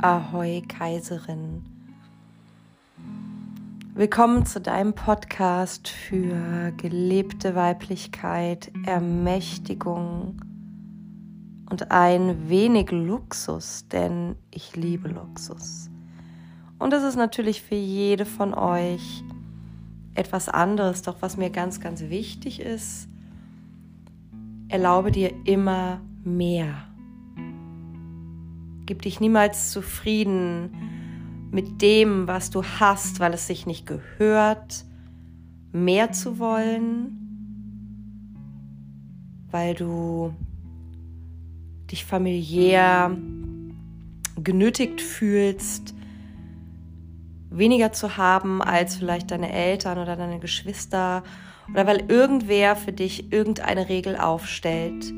Ahoi Kaiserin. Willkommen zu deinem Podcast für gelebte Weiblichkeit, Ermächtigung und ein wenig Luxus, denn ich liebe Luxus. Und das ist natürlich für jede von euch etwas anderes, doch was mir ganz, ganz wichtig ist, erlaube dir immer mehr. Gib dich niemals zufrieden mit dem, was du hast, weil es sich nicht gehört, mehr zu wollen, weil du dich familiär genötigt fühlst, weniger zu haben als vielleicht deine Eltern oder deine Geschwister oder weil irgendwer für dich irgendeine Regel aufstellt,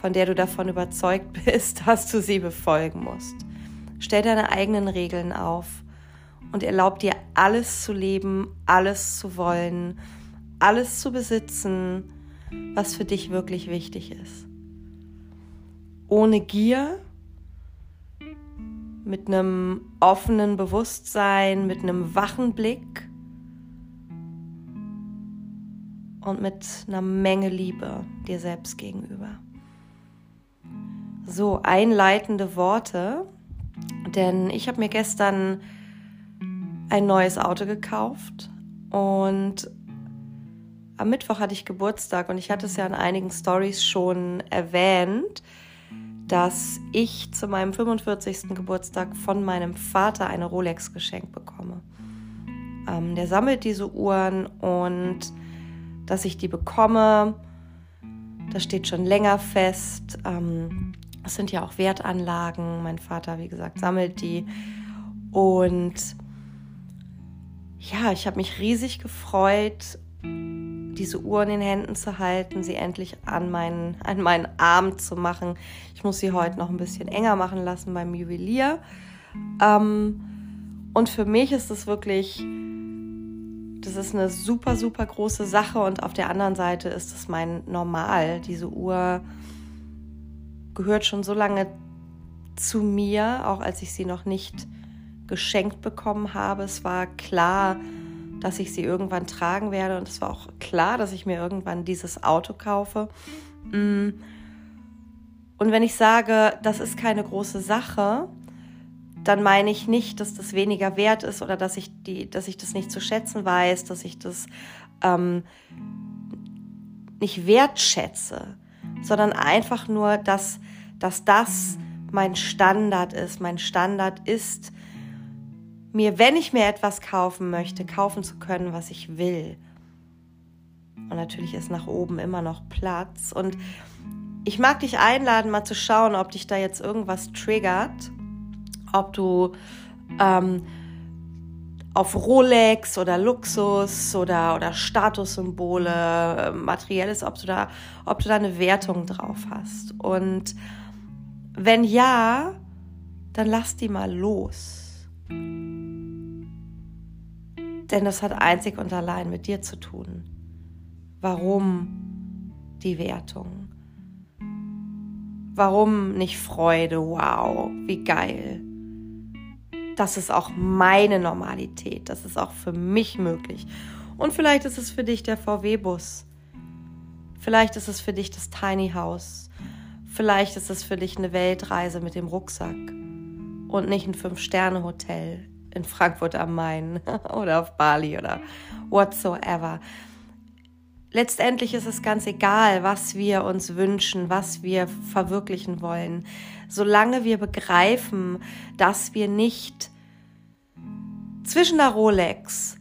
von der du davon überzeugt bist, dass du sie befolgen musst. Stell deine eigenen Regeln auf und erlaub dir alles zu leben, alles zu wollen, alles zu besitzen, was für dich wirklich wichtig ist. Ohne Gier, mit einem offenen Bewusstsein, mit einem wachen Blick und mit einer Menge Liebe dir selbst gegenüber. So, einleitende Worte, denn ich habe mir gestern ein neues Auto gekauft und am Mittwoch hatte ich Geburtstag und ich hatte es ja in einigen Stories schon erwähnt, dass ich zu meinem 45. Geburtstag von meinem Vater eine Rolex geschenkt bekomme. Ähm, der sammelt diese Uhren und dass ich die bekomme, das steht schon länger fest. Ähm, das sind ja auch Wertanlagen. Mein Vater, wie gesagt, sammelt die. Und ja, ich habe mich riesig gefreut, diese Uhr in den Händen zu halten, sie endlich an meinen, an meinen Arm zu machen. Ich muss sie heute noch ein bisschen enger machen lassen beim Juwelier. Ähm, und für mich ist es wirklich, das ist eine super, super große Sache. Und auf der anderen Seite ist es mein Normal. Diese Uhr gehört schon so lange zu mir, auch als ich sie noch nicht geschenkt bekommen habe. Es war klar, dass ich sie irgendwann tragen werde und es war auch klar, dass ich mir irgendwann dieses Auto kaufe. Mm. Und wenn ich sage, das ist keine große Sache, dann meine ich nicht, dass das weniger wert ist oder dass ich, die, dass ich das nicht zu schätzen weiß, dass ich das ähm, nicht wertschätze, sondern einfach nur, dass dass das mein Standard ist. Mein Standard ist, mir, wenn ich mir etwas kaufen möchte, kaufen zu können, was ich will. Und natürlich ist nach oben immer noch Platz. Und ich mag dich einladen, mal zu schauen, ob dich da jetzt irgendwas triggert. Ob du ähm, auf Rolex oder Luxus oder, oder Statussymbole, äh, materielles, ob du, da, ob du da eine Wertung drauf hast. Und wenn ja, dann lass die mal los. Denn das hat einzig und allein mit dir zu tun. Warum die Wertung? Warum nicht Freude? Wow, wie geil. Das ist auch meine Normalität. Das ist auch für mich möglich. Und vielleicht ist es für dich der VW-Bus. Vielleicht ist es für dich das Tiny House. Vielleicht ist es für dich eine Weltreise mit dem Rucksack und nicht ein Fünf-Sterne-Hotel in Frankfurt am Main oder auf Bali oder whatsoever. Letztendlich ist es ganz egal, was wir uns wünschen, was wir verwirklichen wollen, solange wir begreifen, dass wir nicht zwischen der Rolex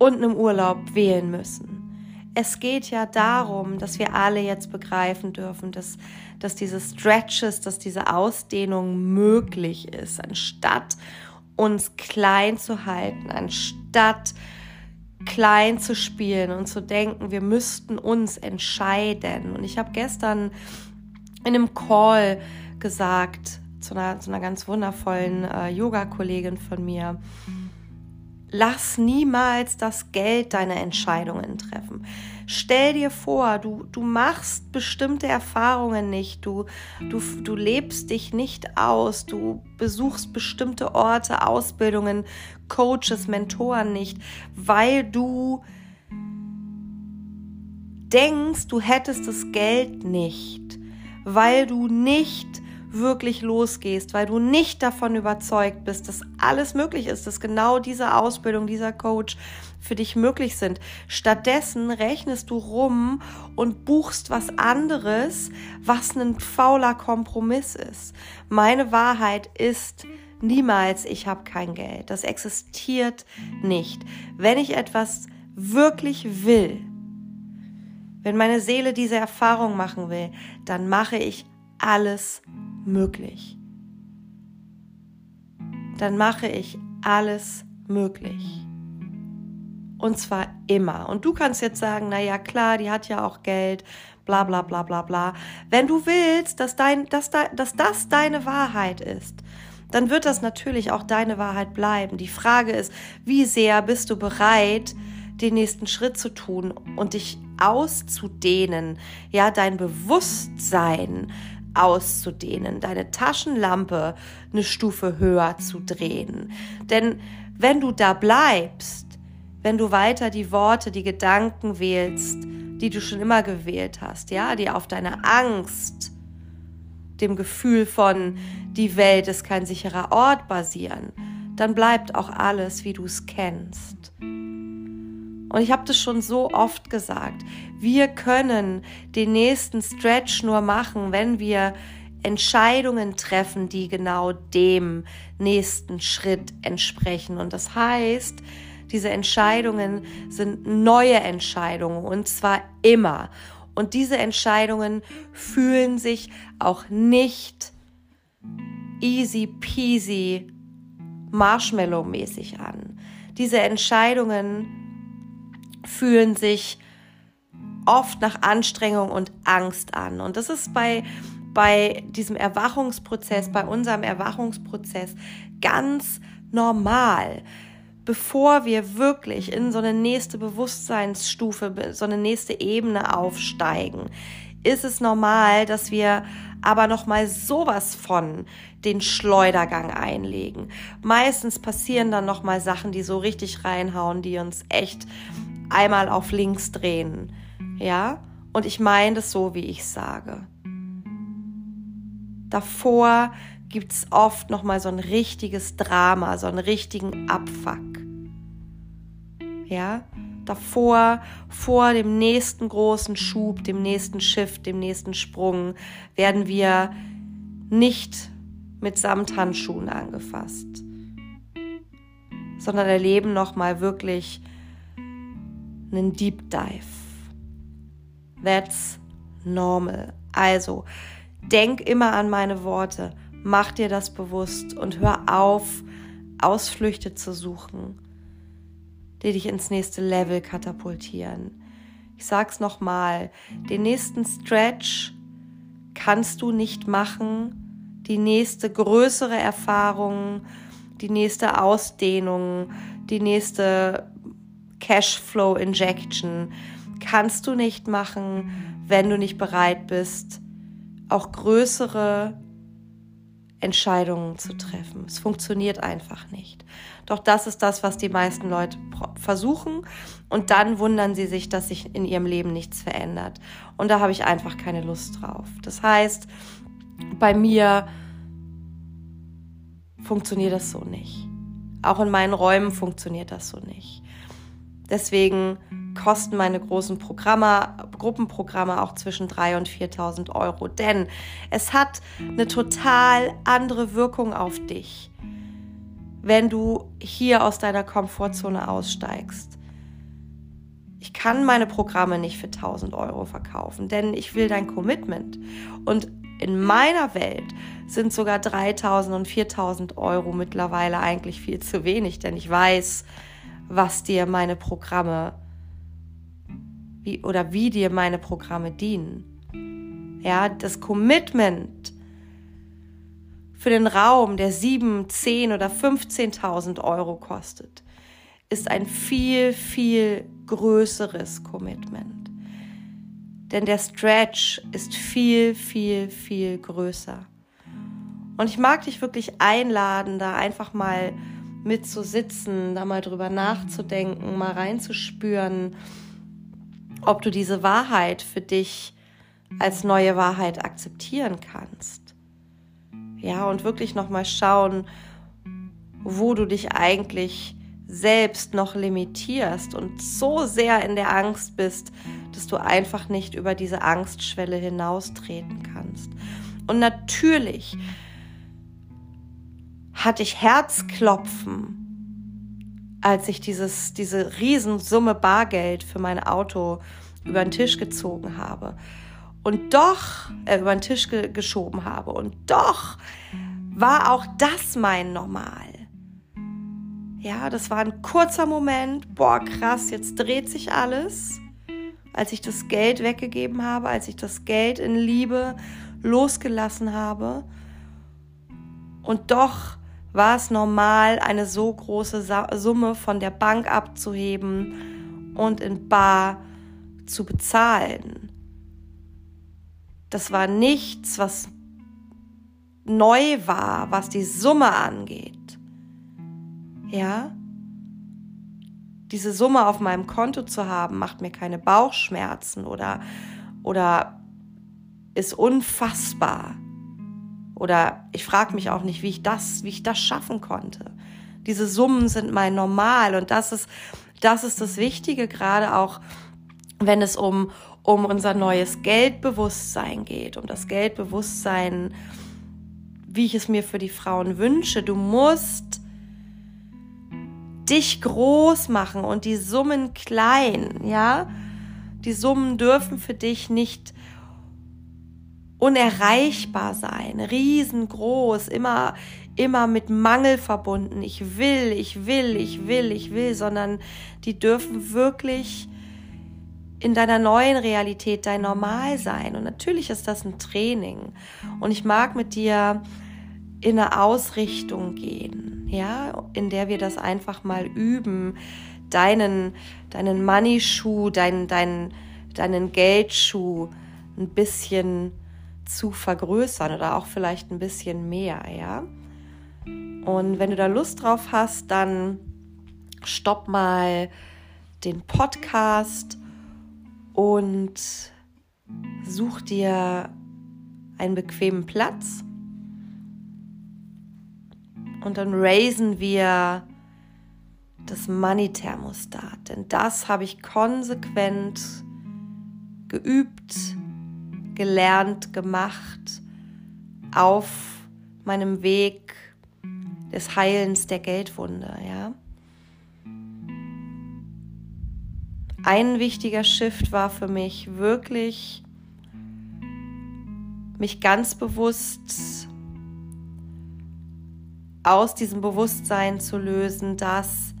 und einem Urlaub wählen müssen. Es geht ja darum, dass wir alle jetzt begreifen dürfen, dass dass diese Stretches, dass diese Ausdehnung möglich ist, anstatt uns klein zu halten, anstatt klein zu spielen und zu denken, wir müssten uns entscheiden. Und ich habe gestern in einem Call gesagt zu einer, zu einer ganz wundervollen äh, Yoga-Kollegin von mir, lass niemals das Geld deine Entscheidungen treffen. Stell dir vor, du, du machst bestimmte Erfahrungen nicht, du, du, du lebst dich nicht aus, du besuchst bestimmte Orte, Ausbildungen, Coaches, Mentoren nicht, weil du denkst, du hättest das Geld nicht, weil du nicht wirklich losgehst, weil du nicht davon überzeugt bist, dass alles möglich ist, dass genau diese Ausbildung, dieser Coach für dich möglich sind. Stattdessen rechnest du rum und buchst was anderes, was ein fauler Kompromiss ist. Meine Wahrheit ist niemals, ich habe kein Geld. Das existiert nicht. Wenn ich etwas wirklich will, wenn meine Seele diese Erfahrung machen will, dann mache ich alles möglich. Dann mache ich alles möglich. Und zwar immer. Und du kannst jetzt sagen, na ja, klar, die hat ja auch Geld, bla bla bla bla bla. Wenn du willst, dass, dein, dass, dass das deine Wahrheit ist, dann wird das natürlich auch deine Wahrheit bleiben. Die Frage ist, wie sehr bist du bereit, den nächsten Schritt zu tun und dich auszudehnen, ja, dein Bewusstsein auszudehnen, deine Taschenlampe eine Stufe höher zu drehen. Denn wenn du da bleibst, wenn du weiter die Worte, die Gedanken wählst, die du schon immer gewählt hast, ja, die auf deiner Angst, dem Gefühl von die Welt ist kein sicherer Ort basieren, dann bleibt auch alles, wie du es kennst. Und ich habe das schon so oft gesagt. Wir können den nächsten Stretch nur machen, wenn wir Entscheidungen treffen, die genau dem nächsten Schritt entsprechen. Und das heißt, diese Entscheidungen sind neue Entscheidungen und zwar immer. Und diese Entscheidungen fühlen sich auch nicht easy peasy Marshmallow mäßig an. Diese Entscheidungen fühlen sich oft nach Anstrengung und Angst an. Und das ist bei, bei diesem Erwachungsprozess, bei unserem Erwachungsprozess ganz normal. Bevor wir wirklich in so eine nächste Bewusstseinsstufe, so eine nächste Ebene aufsteigen, ist es normal, dass wir aber noch mal sowas von den Schleudergang einlegen. Meistens passieren dann noch mal Sachen, die so richtig reinhauen, die uns echt einmal auf links drehen. Ja? Und ich meine das so, wie ich sage. Davor gibt es oft noch mal so ein richtiges Drama, so einen richtigen Abfuck. Ja? Davor, vor dem nächsten großen Schub, dem nächsten Shift, dem nächsten Sprung, werden wir nicht mit Samthandschuhen angefasst, sondern erleben noch mal wirklich einen Deep Dive. That's normal. Also, denk immer an meine Worte, mach dir das bewusst und hör auf, Ausflüchte zu suchen, die dich ins nächste Level katapultieren. Ich sag's nochmal, den nächsten Stretch kannst du nicht machen, die nächste größere Erfahrung, die nächste Ausdehnung, die nächste Cashflow Injection kannst du nicht machen, wenn du nicht bereit bist, auch größere Entscheidungen zu treffen. Es funktioniert einfach nicht. Doch das ist das, was die meisten Leute versuchen und dann wundern sie sich, dass sich in ihrem Leben nichts verändert. Und da habe ich einfach keine Lust drauf. Das heißt, bei mir funktioniert das so nicht. Auch in meinen Räumen funktioniert das so nicht. Deswegen kosten meine großen Programme, Gruppenprogramme auch zwischen 3.000 und 4.000 Euro. Denn es hat eine total andere Wirkung auf dich, wenn du hier aus deiner Komfortzone aussteigst. Ich kann meine Programme nicht für 1000 Euro verkaufen, denn ich will dein Commitment. Und in meiner Welt sind sogar 3000 und 4000 Euro mittlerweile eigentlich viel zu wenig, denn ich weiß, was dir meine Programme wie, oder wie dir meine Programme dienen. Ja, das Commitment für den Raum, der 7, 10 oder 15.000 Euro kostet, ist ein viel, viel größeres Commitment. Denn der Stretch ist viel, viel, viel größer. Und ich mag dich wirklich einladen, da einfach mal mitzusitzen, da mal drüber nachzudenken, mal reinzuspüren, ob du diese Wahrheit für dich als neue Wahrheit akzeptieren kannst. Ja, und wirklich nochmal schauen, wo du dich eigentlich selbst noch limitierst und so sehr in der Angst bist, dass du einfach nicht über diese Angstschwelle hinaustreten kannst. Und natürlich hatte ich Herzklopfen, als ich dieses, diese Riesensumme Bargeld für mein Auto über den Tisch gezogen habe. Und doch, äh, über den Tisch ge geschoben habe. Und doch war auch das mein Normal. Ja, das war ein kurzer Moment. Boah, krass, jetzt dreht sich alles. Als ich das Geld weggegeben habe, als ich das Geld in Liebe losgelassen habe. Und doch war es normal, eine so große Summe von der Bank abzuheben und in Bar zu bezahlen. Das war nichts, was neu war, was die Summe angeht ja, diese Summe auf meinem Konto zu haben, macht mir keine Bauchschmerzen oder, oder ist unfassbar. Oder ich frage mich auch nicht, wie ich das, wie ich das schaffen konnte. Diese Summen sind mein Normal und das ist, das ist das Wichtige, gerade auch, wenn es um, um unser neues Geldbewusstsein geht, um das Geldbewusstsein, wie ich es mir für die Frauen wünsche. Du musst dich groß machen und die Summen klein, ja? Die Summen dürfen für dich nicht unerreichbar sein, riesengroß, immer immer mit Mangel verbunden. Ich will, ich will, ich will, ich will, sondern die dürfen wirklich in deiner neuen Realität dein Normal sein. Und natürlich ist das ein Training. Und ich mag mit dir in eine Ausrichtung gehen, ja, in der wir das einfach mal üben, deinen, deinen Money-Schuh, deinen, deinen, deinen Geldschuh ein bisschen zu vergrößern oder auch vielleicht ein bisschen mehr, ja. Und wenn du da Lust drauf hast, dann stopp mal den Podcast und such dir einen bequemen Platz und dann raisen wir das Money-Thermostat. Denn das habe ich konsequent geübt, gelernt, gemacht auf meinem Weg des Heilens der Geldwunde, ja. Ein wichtiger Shift war für mich wirklich, mich ganz bewusst aus diesem Bewusstsein zu lösen, dass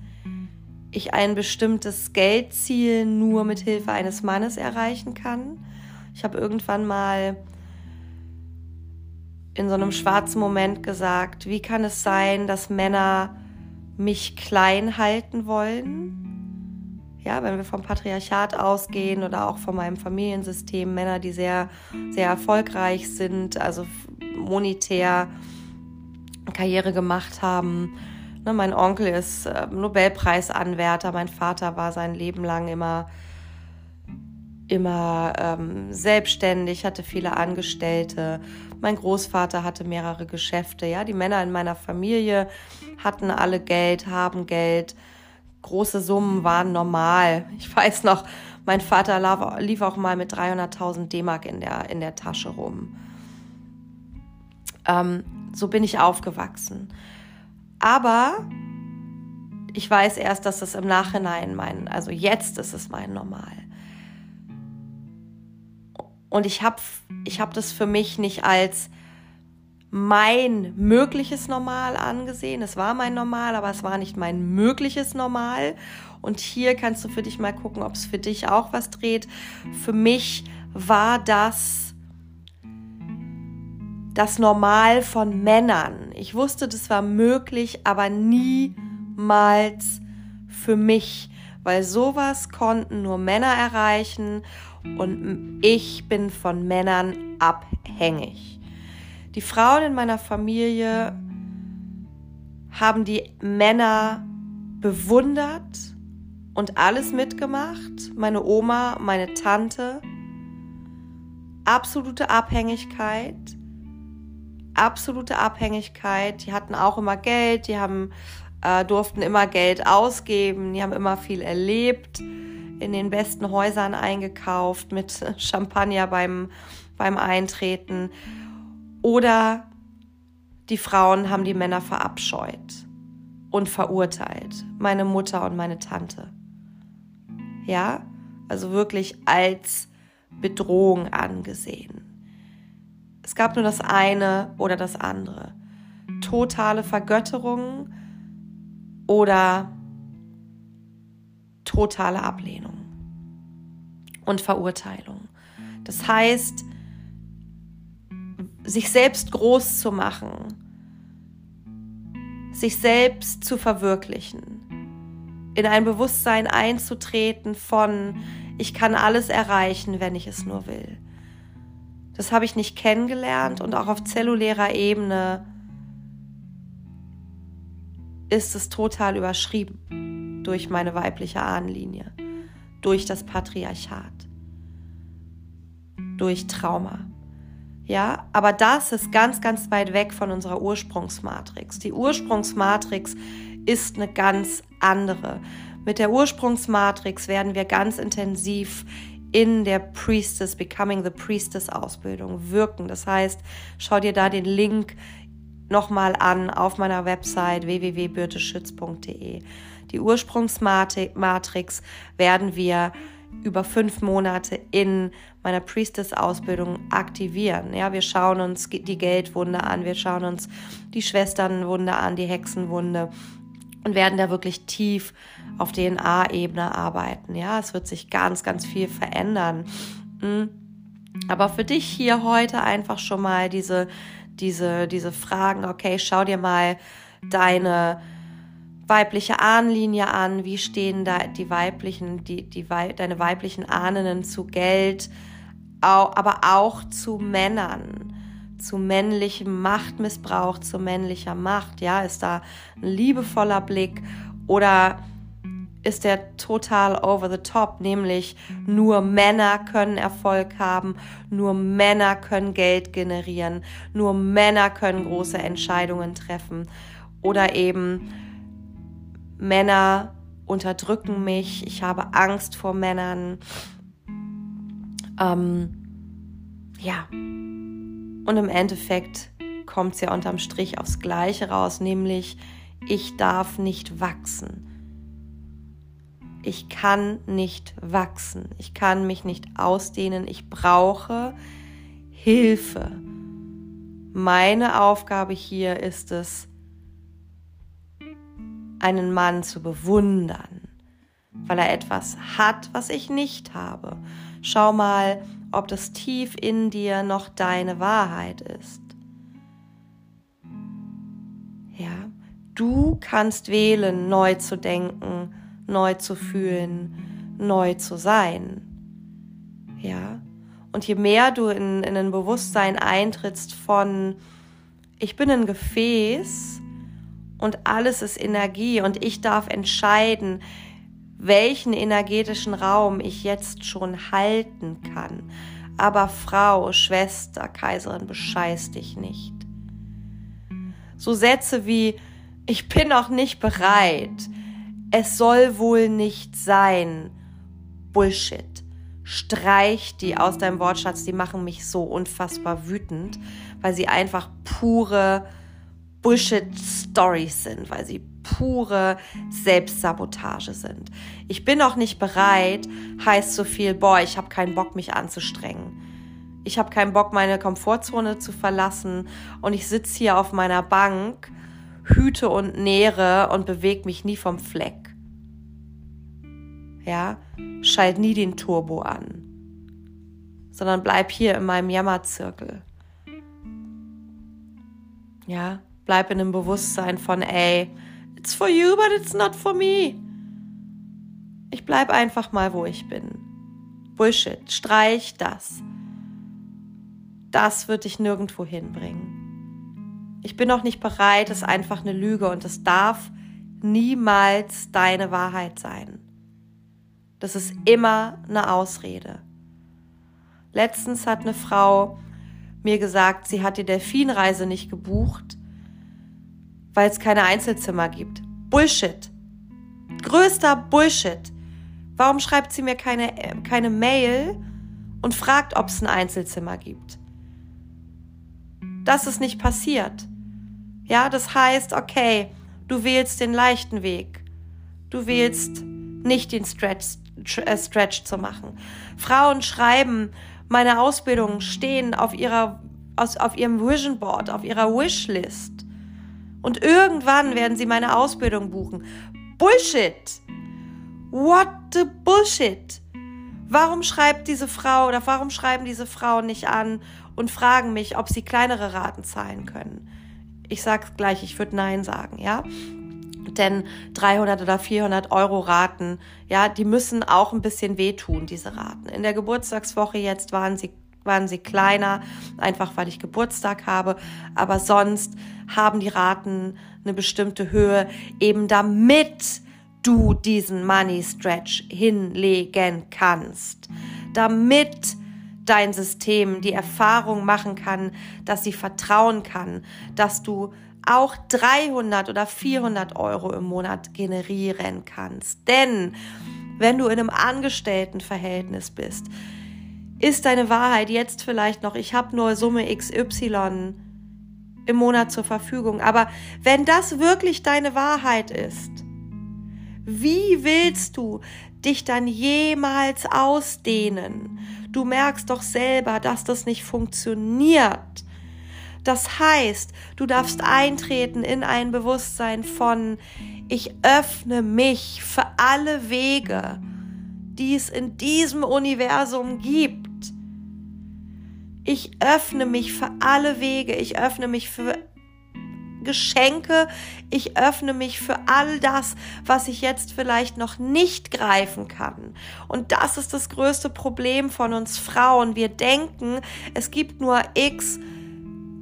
ich ein bestimmtes Geldziel nur mit Hilfe eines Mannes erreichen kann. Ich habe irgendwann mal in so einem schwarzen Moment gesagt, wie kann es sein, dass Männer mich klein halten wollen? Ja, wenn wir vom Patriarchat ausgehen oder auch von meinem Familiensystem, Männer, die sehr, sehr erfolgreich sind, also monetär, Karriere gemacht haben. Ne, mein Onkel ist äh, Nobelpreisanwärter, mein Vater war sein Leben lang immer, immer ähm, selbstständig, hatte viele Angestellte. Mein Großvater hatte mehrere Geschäfte. Ja, die Männer in meiner Familie hatten alle Geld, haben Geld. Große Summen waren normal. Ich weiß noch, mein Vater lief auch mal mit 300.000 D-Mark in der, in der Tasche rum. Ähm, so bin ich aufgewachsen. Aber ich weiß erst, dass es im Nachhinein mein, also jetzt ist es mein Normal. Und ich habe ich hab das für mich nicht als mein mögliches Normal angesehen. Es war mein Normal, aber es war nicht mein mögliches Normal. Und hier kannst du für dich mal gucken, ob es für dich auch was dreht. Für mich war das das Normal von Männern. Ich wusste, das war möglich, aber niemals für mich, weil sowas konnten nur Männer erreichen und ich bin von Männern abhängig. Die Frauen in meiner Familie haben die Männer bewundert und alles mitgemacht. Meine Oma, meine Tante. Absolute Abhängigkeit. Absolute Abhängigkeit. Die hatten auch immer Geld, die haben, äh, durften immer Geld ausgeben, die haben immer viel erlebt, in den besten Häusern eingekauft, mit Champagner beim, beim Eintreten. Oder die Frauen haben die Männer verabscheut und verurteilt. Meine Mutter und meine Tante. Ja, also wirklich als Bedrohung angesehen. Es gab nur das eine oder das andere. Totale Vergötterung oder totale Ablehnung und Verurteilung. Das heißt, sich selbst groß zu machen, sich selbst zu verwirklichen, in ein Bewusstsein einzutreten von, ich kann alles erreichen, wenn ich es nur will. Das habe ich nicht kennengelernt und auch auf zellulärer Ebene ist es total überschrieben durch meine weibliche Ahnenlinie, durch das Patriarchat, durch Trauma. Ja, aber das ist ganz, ganz weit weg von unserer Ursprungsmatrix. Die Ursprungsmatrix ist eine ganz andere. Mit der Ursprungsmatrix werden wir ganz intensiv in der Priestess, Becoming the Priestess Ausbildung wirken. Das heißt, schau dir da den Link nochmal an auf meiner Website www.birteschütz.de. Die Ursprungsmatrix werden wir über fünf Monate in meiner Priestess-Ausbildung aktivieren. Ja, wir schauen uns die Geldwunde an, wir schauen uns die Schwesternwunde an, die Hexenwunde und werden da wirklich tief auf DNA-Ebene arbeiten. Ja, es wird sich ganz, ganz viel verändern. Hm. Aber für dich hier heute einfach schon mal diese, diese, diese Fragen, okay, schau dir mal deine weibliche Ahnenlinie an, wie stehen da die weiblichen, die, die, deine weiblichen Ahnen zu Geld, aber auch zu Männern, zu männlichem Machtmissbrauch, zu männlicher Macht. Ja, ist da ein liebevoller Blick oder ist der total over the top, nämlich nur Männer können Erfolg haben, nur Männer können Geld generieren, nur Männer können große Entscheidungen treffen oder eben Männer unterdrücken mich, ich habe Angst vor Männern. Ähm, ja, und im Endeffekt kommt es ja unterm Strich aufs Gleiche raus, nämlich ich darf nicht wachsen. Ich kann nicht wachsen. Ich kann mich nicht ausdehnen. Ich brauche Hilfe. Meine Aufgabe hier ist es, einen Mann zu bewundern, weil er etwas hat, was ich nicht habe. Schau mal, ob das tief in dir noch deine Wahrheit ist. Ja, du kannst wählen, neu zu denken, neu zu fühlen, neu zu sein. Ja, und je mehr du in, in ein Bewusstsein eintrittst von, ich bin ein Gefäß und alles ist Energie und ich darf entscheiden, welchen energetischen Raum ich jetzt schon halten kann. Aber Frau, Schwester, Kaiserin, bescheiß dich nicht. So Sätze wie, ich bin noch nicht bereit, es soll wohl nicht sein. Bullshit. Streich die aus deinem Wortschatz, die machen mich so unfassbar wütend, weil sie einfach pure Bullshit-Stories sind, weil sie pure Selbstsabotage sind. Ich bin noch nicht bereit, heißt so viel, boah, ich habe keinen Bock, mich anzustrengen. Ich habe keinen Bock, meine Komfortzone zu verlassen und ich sitze hier auf meiner Bank, hüte und nähere und bewege mich nie vom Fleck. Ja, schalt nie den Turbo an, sondern bleib hier in meinem Jammerzirkel. Ja, bleib in dem Bewusstsein von, ey, it's for you, but it's not for me. Ich bleib einfach mal, wo ich bin. Bullshit, streich das. Das wird dich nirgendwo hinbringen. Ich bin auch nicht bereit, es ist einfach eine Lüge und es darf niemals deine Wahrheit sein. Das ist immer eine Ausrede. Letztens hat eine Frau mir gesagt, sie hat die Delfinreise nicht gebucht, weil es keine Einzelzimmer gibt. Bullshit. Größter Bullshit. Warum schreibt sie mir keine, keine Mail und fragt, ob es ein Einzelzimmer gibt? Das ist nicht passiert. Ja, das heißt, okay, du wählst den leichten Weg. Du wählst nicht den Stretch, äh, Stretch zu machen. Frauen schreiben, meine Ausbildungen stehen auf ihrer, auf ihrem Vision Board, auf ihrer Wishlist. Und irgendwann werden sie meine Ausbildung buchen. Bullshit! What the Bullshit! Warum schreibt diese Frau oder warum schreiben diese Frauen nicht an und fragen mich, ob sie kleinere Raten zahlen können? Ich sag's gleich, ich würde Nein sagen, ja? Denn 300 oder 400 Euro Raten, ja, die müssen auch ein bisschen wehtun, diese Raten. In der Geburtstagswoche jetzt waren sie waren sie kleiner, einfach weil ich Geburtstag habe. Aber sonst haben die Raten eine bestimmte Höhe, eben damit du diesen Money Stretch hinlegen kannst. Damit dein System die Erfahrung machen kann, dass sie vertrauen kann, dass du auch 300 oder 400 Euro im Monat generieren kannst. Denn wenn du in einem Angestelltenverhältnis bist, ist deine Wahrheit jetzt vielleicht noch, ich habe nur Summe XY im Monat zur Verfügung. Aber wenn das wirklich deine Wahrheit ist, wie willst du dich dann jemals ausdehnen? Du merkst doch selber, dass das nicht funktioniert. Das heißt, du darfst eintreten in ein Bewusstsein von, ich öffne mich für alle Wege, die es in diesem Universum gibt. Ich öffne mich für alle Wege, ich öffne mich für Geschenke, ich öffne mich für all das, was ich jetzt vielleicht noch nicht greifen kann. Und das ist das größte Problem von uns Frauen. Wir denken, es gibt nur X,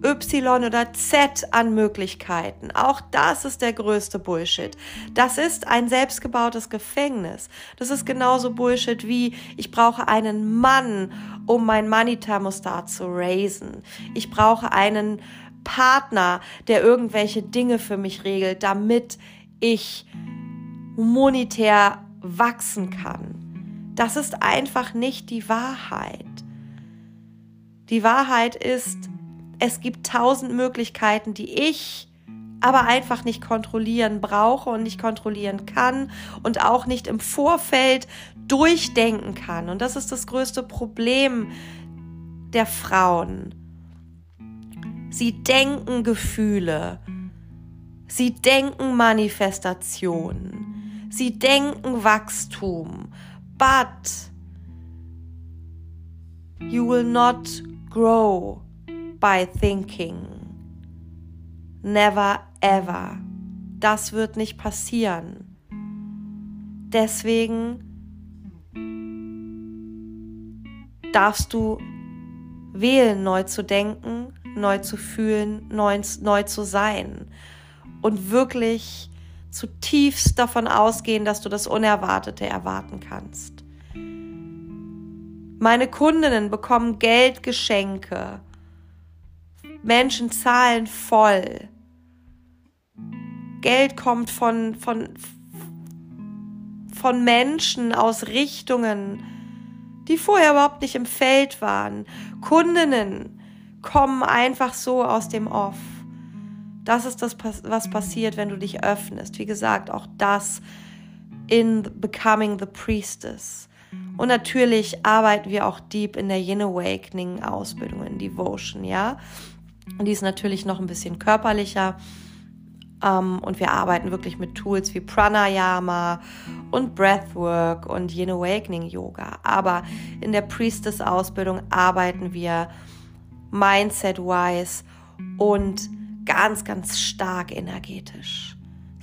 Y oder Z an Möglichkeiten. Auch das ist der größte Bullshit. Das ist ein selbstgebautes Gefängnis. Das ist genauso Bullshit wie ich brauche einen Mann, um mein Money-Thermostat zu raisen. Ich brauche einen Partner, der irgendwelche Dinge für mich regelt, damit ich monetär wachsen kann. Das ist einfach nicht die Wahrheit. Die Wahrheit ist, es gibt tausend Möglichkeiten, die ich aber einfach nicht kontrollieren brauche und nicht kontrollieren kann und auch nicht im Vorfeld durchdenken kann. Und das ist das größte Problem der Frauen Sie denken Gefühle. Sie denken Manifestation. Sie denken Wachstum. But you will not grow by thinking. Never ever. Das wird nicht passieren. Deswegen darfst du wählen, neu zu denken neu zu fühlen, neu, neu zu sein und wirklich zutiefst davon ausgehen, dass du das Unerwartete erwarten kannst. Meine Kundinnen bekommen Geldgeschenke. Menschen zahlen voll. Geld kommt von, von, von Menschen aus Richtungen, die vorher überhaupt nicht im Feld waren. Kundinnen, kommen einfach so aus dem Off. Das ist das, was passiert, wenn du dich öffnest. Wie gesagt, auch das in Becoming the Priestess. Und natürlich arbeiten wir auch deep in der Yin Awakening Ausbildung in Devotion, ja. Die ist natürlich noch ein bisschen körperlicher. Um, ähm, und wir arbeiten wirklich mit Tools wie Pranayama und Breathwork und Yin Awakening Yoga. Aber in der Priestess Ausbildung arbeiten wir mindset-wise und ganz, ganz stark energetisch.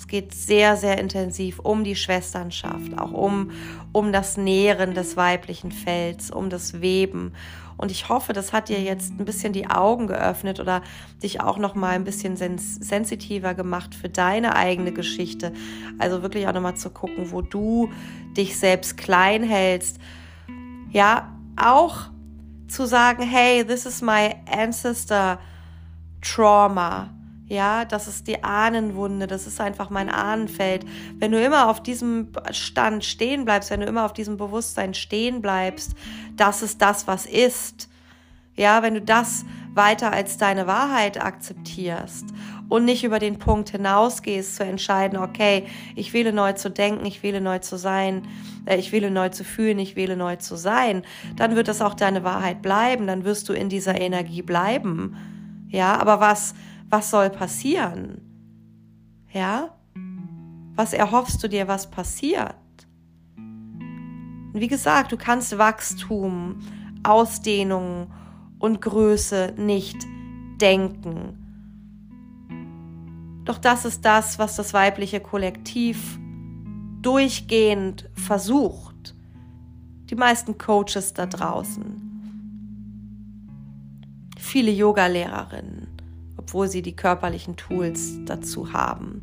Es geht sehr, sehr intensiv um die Schwesternschaft, auch um, um das Nähren des weiblichen Felds, um das Weben. Und ich hoffe, das hat dir jetzt ein bisschen die Augen geöffnet oder dich auch noch mal ein bisschen sens sensitiver gemacht für deine eigene Geschichte. Also wirklich auch noch mal zu gucken, wo du dich selbst klein hältst. Ja, auch zu sagen, hey, this is my ancestor trauma. Ja, das ist die Ahnenwunde, das ist einfach mein Ahnenfeld. Wenn du immer auf diesem Stand stehen bleibst, wenn du immer auf diesem Bewusstsein stehen bleibst, das ist das, was ist. Ja, wenn du das weiter als deine Wahrheit akzeptierst und nicht über den Punkt hinausgehst zu entscheiden, okay, ich wähle neu zu denken, ich wähle neu zu sein, äh, ich wähle neu zu fühlen, ich wähle neu zu sein, dann wird das auch deine Wahrheit bleiben, dann wirst du in dieser Energie bleiben. Ja, aber was was soll passieren? Ja? Was erhoffst du dir, was passiert? Und wie gesagt, du kannst Wachstum, Ausdehnung und Größe nicht denken. Doch das ist das, was das weibliche Kollektiv durchgehend versucht. Die meisten Coaches da draußen. Viele Yoga-Lehrerinnen obwohl sie die körperlichen Tools dazu haben.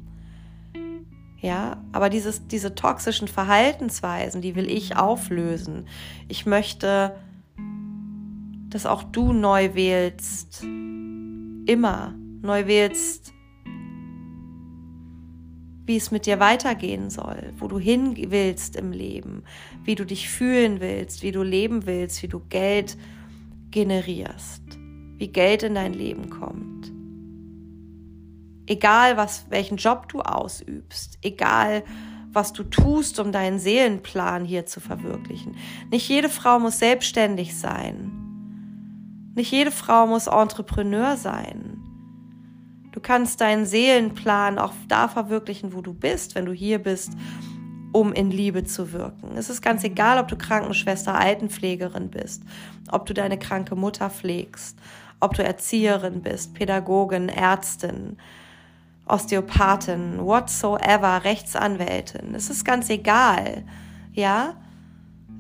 Ja, aber dieses, diese toxischen Verhaltensweisen, die will ich auflösen. Ich möchte, dass auch du neu wählst, immer neu wählst, wie es mit dir weitergehen soll, wo du hin willst im Leben, wie du dich fühlen willst, wie du leben willst, wie du Geld generierst, wie Geld in dein Leben kommt. Egal, was, welchen Job du ausübst, egal, was du tust, um deinen Seelenplan hier zu verwirklichen. Nicht jede Frau muss selbstständig sein. Nicht jede Frau muss Entrepreneur sein. Du kannst deinen Seelenplan auch da verwirklichen, wo du bist, wenn du hier bist, um in Liebe zu wirken. Es ist ganz egal, ob du Krankenschwester, Altenpflegerin bist, ob du deine kranke Mutter pflegst, ob du Erzieherin bist, Pädagogin, Ärztin, Osteopathin, whatsoever, Rechtsanwältin. Es ist ganz egal. Ja?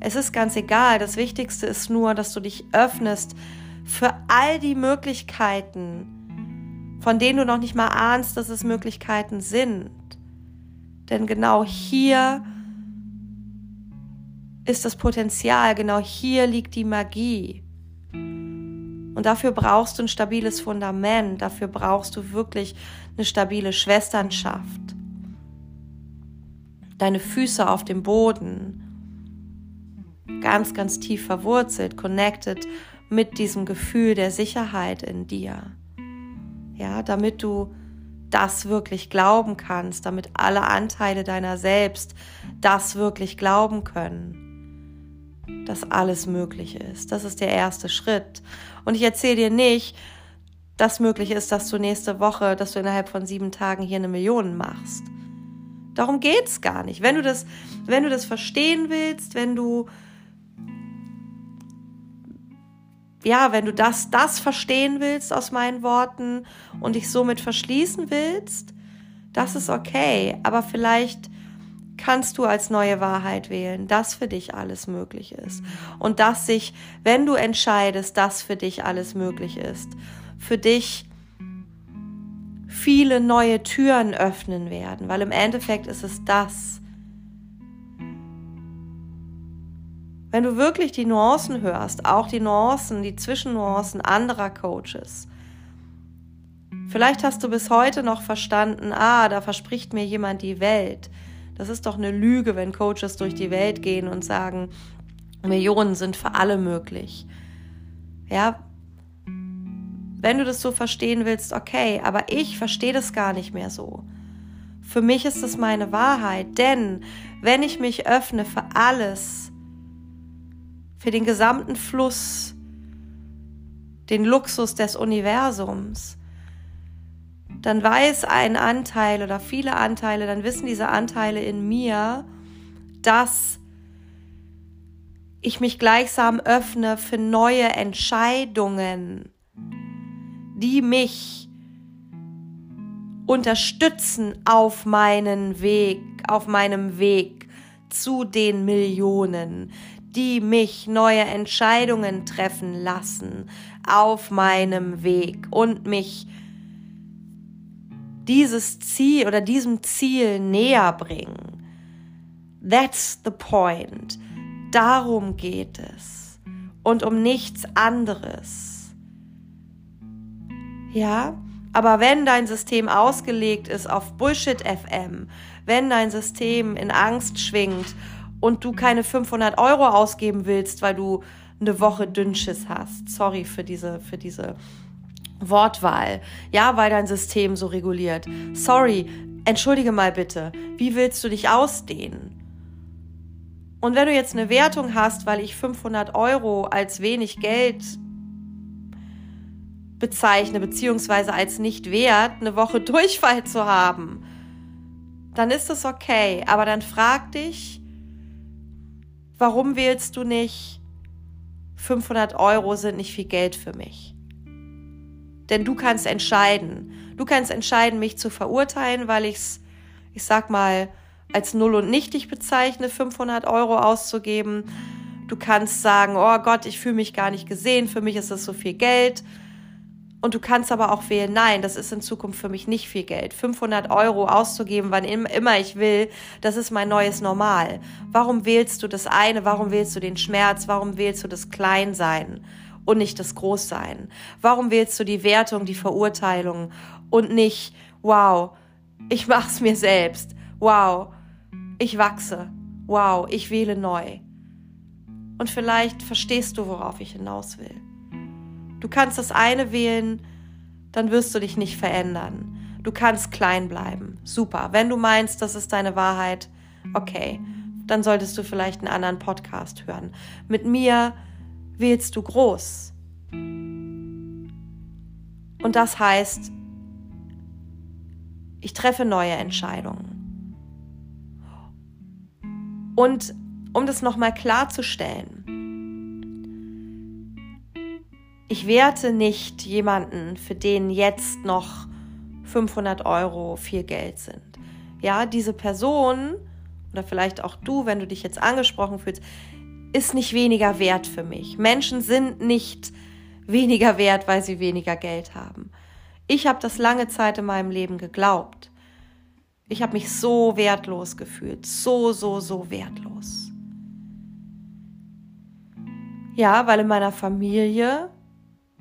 Es ist ganz egal. Das Wichtigste ist nur, dass du dich öffnest für all die Möglichkeiten, von denen du noch nicht mal ahnst, dass es Möglichkeiten sind. Denn genau hier ist das Potenzial, genau hier liegt die Magie. Und dafür brauchst du ein stabiles Fundament, dafür brauchst du wirklich eine stabile Schwesternschaft. Deine Füße auf dem Boden, ganz, ganz tief verwurzelt, connected mit diesem Gefühl der Sicherheit in dir. Ja, damit du das wirklich glauben kannst, damit alle Anteile deiner selbst das wirklich glauben können dass alles möglich ist. Das ist der erste Schritt. Und ich erzähle dir nicht, dass möglich ist, dass du nächste Woche, dass du innerhalb von sieben Tagen hier eine Million machst. Darum geht's gar nicht. Wenn du das, wenn du das verstehen willst, wenn du ja, wenn du das, das verstehen willst aus meinen Worten und dich somit verschließen willst, das ist okay. Aber vielleicht kannst du als neue Wahrheit wählen, dass für dich alles möglich ist. Und dass sich, wenn du entscheidest, dass für dich alles möglich ist, für dich viele neue Türen öffnen werden, weil im Endeffekt ist es das. Wenn du wirklich die Nuancen hörst, auch die Nuancen, die Zwischennuancen anderer Coaches, vielleicht hast du bis heute noch verstanden, ah, da verspricht mir jemand die Welt. Das ist doch eine Lüge, wenn Coaches durch die Welt gehen und sagen, Millionen sind für alle möglich. Ja, wenn du das so verstehen willst, okay, aber ich verstehe das gar nicht mehr so. Für mich ist das meine Wahrheit, denn wenn ich mich öffne für alles, für den gesamten Fluss, den Luxus des Universums, dann weiß ein Anteil oder viele Anteile, dann wissen diese Anteile in mir, dass ich mich gleichsam öffne für neue Entscheidungen, die mich unterstützen auf meinen Weg, auf meinem Weg zu den Millionen, die mich neue Entscheidungen treffen lassen auf meinem Weg und mich dieses Ziel oder diesem Ziel näher bringen. That's the point. Darum geht es. Und um nichts anderes. Ja? Aber wenn dein System ausgelegt ist auf Bullshit FM, wenn dein System in Angst schwingt und du keine 500 Euro ausgeben willst, weil du eine Woche Dünnschiss hast. Sorry für diese, für diese Wortwahl. Ja, weil dein System so reguliert. Sorry, entschuldige mal bitte. Wie willst du dich ausdehnen? Und wenn du jetzt eine Wertung hast, weil ich 500 Euro als wenig Geld bezeichne, beziehungsweise als nicht wert, eine Woche Durchfall zu haben, dann ist das okay. Aber dann frag dich, warum wählst du nicht 500 Euro sind nicht viel Geld für mich? Denn du kannst entscheiden. Du kannst entscheiden, mich zu verurteilen, weil ich es, ich sag mal, als null und nichtig bezeichne, 500 Euro auszugeben. Du kannst sagen, oh Gott, ich fühle mich gar nicht gesehen, für mich ist das so viel Geld. Und du kannst aber auch wählen, nein, das ist in Zukunft für mich nicht viel Geld. 500 Euro auszugeben, wann immer ich will, das ist mein neues Normal. Warum wählst du das eine? Warum wählst du den Schmerz? Warum wählst du das Kleinsein und nicht das Großsein? Warum wählst du die Wertung, die Verurteilung und nicht, wow, ich mach's mir selbst. Wow, ich wachse. Wow, ich wähle neu. Und vielleicht verstehst du, worauf ich hinaus will. Du kannst das eine wählen, dann wirst du dich nicht verändern. Du kannst klein bleiben. Super. Wenn du meinst, das ist deine Wahrheit, okay, dann solltest du vielleicht einen anderen Podcast hören. Mit mir wählst du groß. Und das heißt, ich treffe neue Entscheidungen. Und um das nochmal klarzustellen, ich werte nicht jemanden, für den jetzt noch 500 Euro viel Geld sind. Ja, diese Person oder vielleicht auch du, wenn du dich jetzt angesprochen fühlst, ist nicht weniger wert für mich. Menschen sind nicht weniger wert, weil sie weniger Geld haben. Ich habe das lange Zeit in meinem Leben geglaubt. Ich habe mich so wertlos gefühlt, so, so, so wertlos. Ja, weil in meiner Familie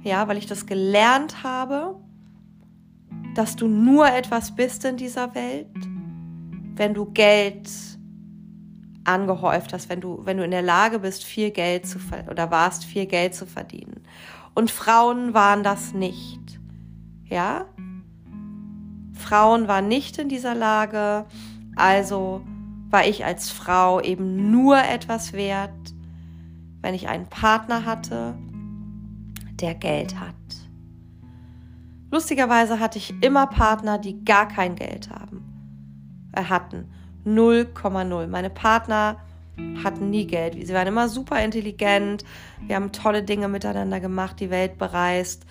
ja, weil ich das gelernt habe, dass du nur etwas bist in dieser Welt, wenn du Geld angehäuft hast, wenn du, wenn du in der Lage bist, viel Geld zu oder warst, viel Geld zu verdienen. Und Frauen waren das nicht. Ja? Frauen waren nicht in dieser Lage, also war ich als Frau eben nur etwas wert, wenn ich einen Partner hatte, der Geld hat. Lustigerweise hatte ich immer Partner, die gar kein Geld haben. Äh, hatten 0,0. Meine Partner hatten nie Geld. Sie waren immer super intelligent. Wir haben tolle Dinge miteinander gemacht, die Welt bereist,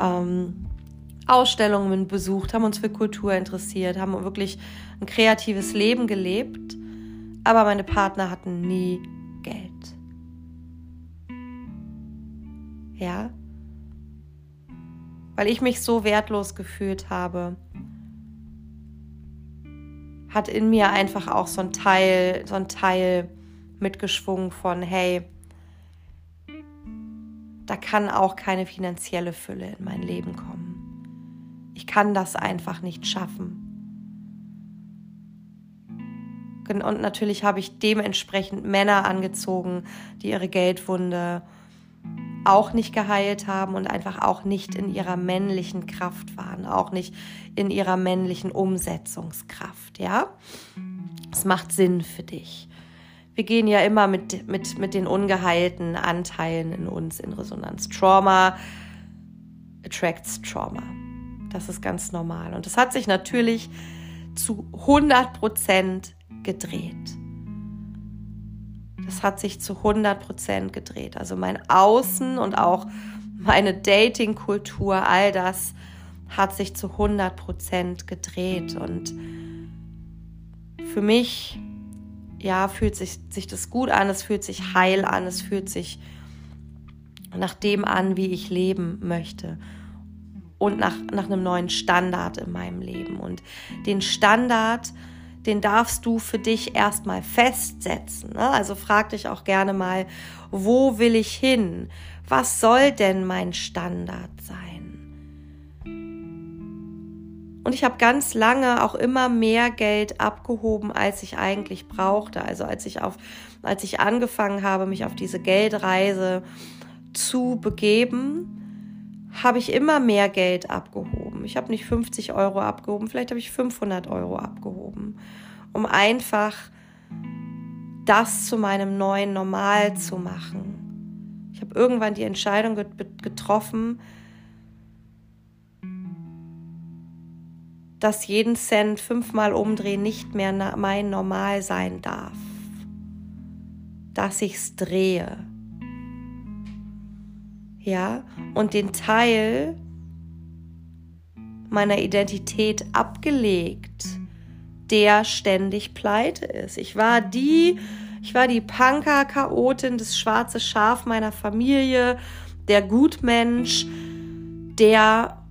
ähm, Ausstellungen besucht, haben uns für Kultur interessiert, haben wirklich ein kreatives Leben gelebt. Aber meine Partner hatten nie Geld. Ja, weil ich mich so wertlos gefühlt habe, hat in mir einfach auch so ein Teil, so ein Teil mitgeschwungen von, hey, da kann auch keine finanzielle Fülle in mein Leben kommen. Ich kann das einfach nicht schaffen. Und natürlich habe ich dementsprechend Männer angezogen, die ihre Geldwunde auch nicht geheilt haben und einfach auch nicht in ihrer männlichen Kraft waren, auch nicht in ihrer männlichen Umsetzungskraft, ja? Es macht Sinn für dich. Wir gehen ja immer mit, mit, mit den ungeheilten Anteilen in uns in Resonanz. Trauma attracts Trauma. Das ist ganz normal. Und das hat sich natürlich zu 100 Prozent gedreht. Das hat sich zu 100 Prozent gedreht. Also mein Außen und auch meine Dating-Kultur, all das hat sich zu 100 Prozent gedreht und für mich, ja, fühlt sich, sich das gut an, es fühlt sich heil an, es fühlt sich nach dem an, wie ich leben möchte und nach, nach einem neuen Standard in meinem Leben. Und den Standard, den darfst du für dich erstmal festsetzen. Ne? Also frag dich auch gerne mal, wo will ich hin? Was soll denn mein Standard sein? Und ich habe ganz lange auch immer mehr Geld abgehoben, als ich eigentlich brauchte. Also als ich auf, als ich angefangen habe, mich auf diese Geldreise zu begeben, habe ich immer mehr Geld abgehoben. Ich habe nicht 50 Euro abgehoben, vielleicht habe ich 500 Euro abgehoben, um einfach das zu meinem neuen Normal zu machen. Ich habe irgendwann die Entscheidung getroffen, dass jeden Cent fünfmal umdrehen nicht mehr mein Normal sein darf. Dass ich es drehe. Ja, und den Teil meiner Identität abgelegt, der ständig pleite ist. Ich war die, ich war die Punker-Chaotin, das schwarze Schaf meiner Familie, der Gutmensch, der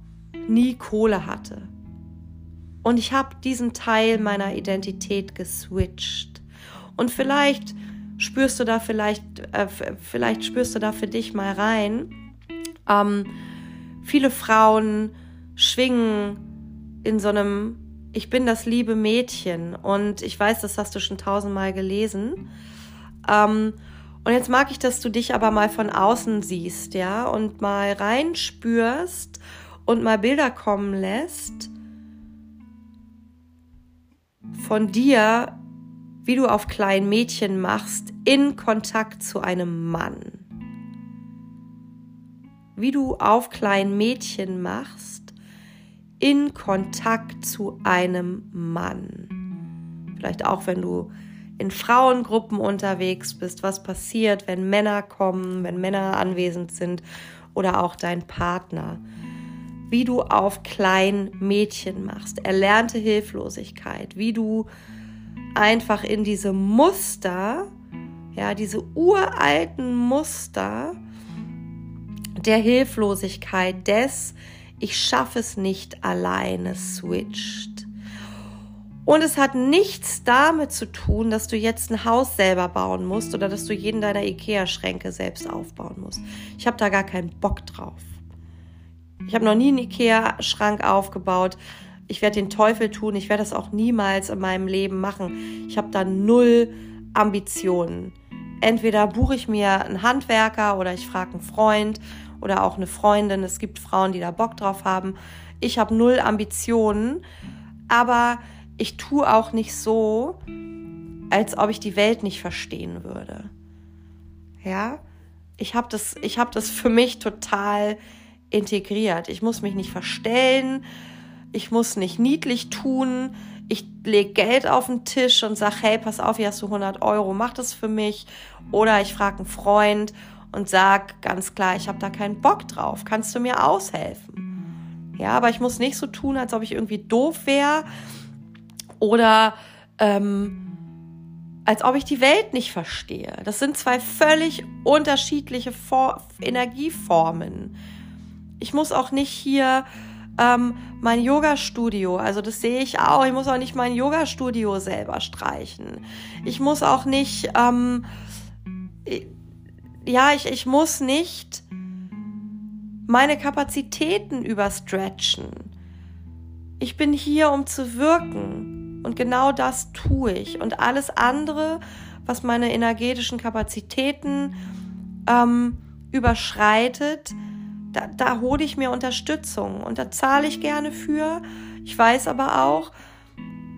nie Kohle hatte. Und ich habe diesen Teil meiner Identität geswitcht. Und vielleicht spürst du da vielleicht, äh, vielleicht spürst du da für dich mal rein. Ähm, viele Frauen schwingen in so einem Ich bin das liebe Mädchen. Und ich weiß, das hast du schon tausendmal gelesen. Ähm, und jetzt mag ich, dass du dich aber mal von außen siehst, ja, und mal reinspürst und mal Bilder kommen lässt von dir, wie du auf kleinen Mädchen machst, in Kontakt zu einem Mann. Wie du auf kleinen Mädchen machst, in Kontakt zu einem Mann. Vielleicht auch, wenn du in Frauengruppen unterwegs bist, was passiert, wenn Männer kommen, wenn Männer anwesend sind oder auch dein Partner wie du auf klein Mädchen machst, erlernte Hilflosigkeit, wie du einfach in diese Muster, ja, diese uralten Muster der Hilflosigkeit, des ich schaffe es nicht alleine switcht. Und es hat nichts damit zu tun, dass du jetzt ein Haus selber bauen musst oder dass du jeden deiner Ikea-Schränke selbst aufbauen musst. Ich habe da gar keinen Bock drauf. Ich habe noch nie einen Ikea-Schrank aufgebaut. Ich werde den Teufel tun. Ich werde das auch niemals in meinem Leben machen. Ich habe da null Ambitionen. Entweder buche ich mir einen Handwerker oder ich frage einen Freund oder auch eine Freundin. Es gibt Frauen, die da Bock drauf haben. Ich habe null Ambitionen, aber ich tue auch nicht so, als ob ich die Welt nicht verstehen würde. Ja, ich habe das, ich habe das für mich total integriert. Ich muss mich nicht verstellen, ich muss nicht niedlich tun, ich lege Geld auf den Tisch und sage, hey, pass auf, hier hast du 100 Euro, mach das für mich. Oder ich frage einen Freund und sage ganz klar, ich habe da keinen Bock drauf, kannst du mir aushelfen? Ja, aber ich muss nicht so tun, als ob ich irgendwie doof wäre oder ähm, als ob ich die Welt nicht verstehe. Das sind zwei völlig unterschiedliche For Energieformen ich muss auch nicht hier ähm, mein Yoga-Studio, also das sehe ich auch, ich muss auch nicht mein Yoga-Studio selber streichen. Ich muss auch nicht, ähm, ja, ich, ich muss nicht meine Kapazitäten überstretchen. Ich bin hier, um zu wirken. Und genau das tue ich. Und alles andere, was meine energetischen Kapazitäten ähm, überschreitet, da, da hole ich mir Unterstützung und da zahle ich gerne für. Ich weiß aber auch,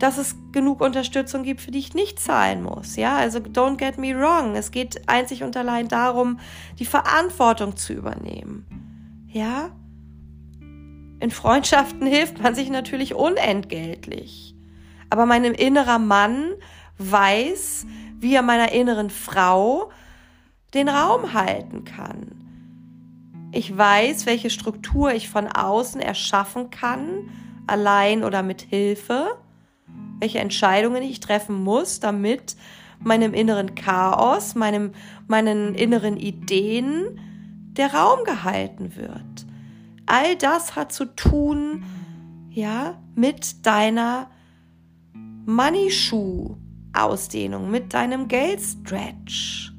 dass es genug Unterstützung gibt, für die ich nicht zahlen muss. Ja, also don't get me wrong. Es geht einzig und allein darum, die Verantwortung zu übernehmen. Ja? In Freundschaften hilft man sich natürlich unentgeltlich. Aber mein innerer Mann weiß, wie er meiner inneren Frau den Raum halten kann Ich weiß, welche Struktur ich von außen erschaffen kann, allein oder mit Hilfe, welche Entscheidungen ich treffen muss, damit meinem inneren Chaos, meinem, meinen inneren Ideen der Raum gehalten wird. All das hat zu tun, ja, mit deiner Money Shoe Ausdehnung, mit deinem Geldstretch.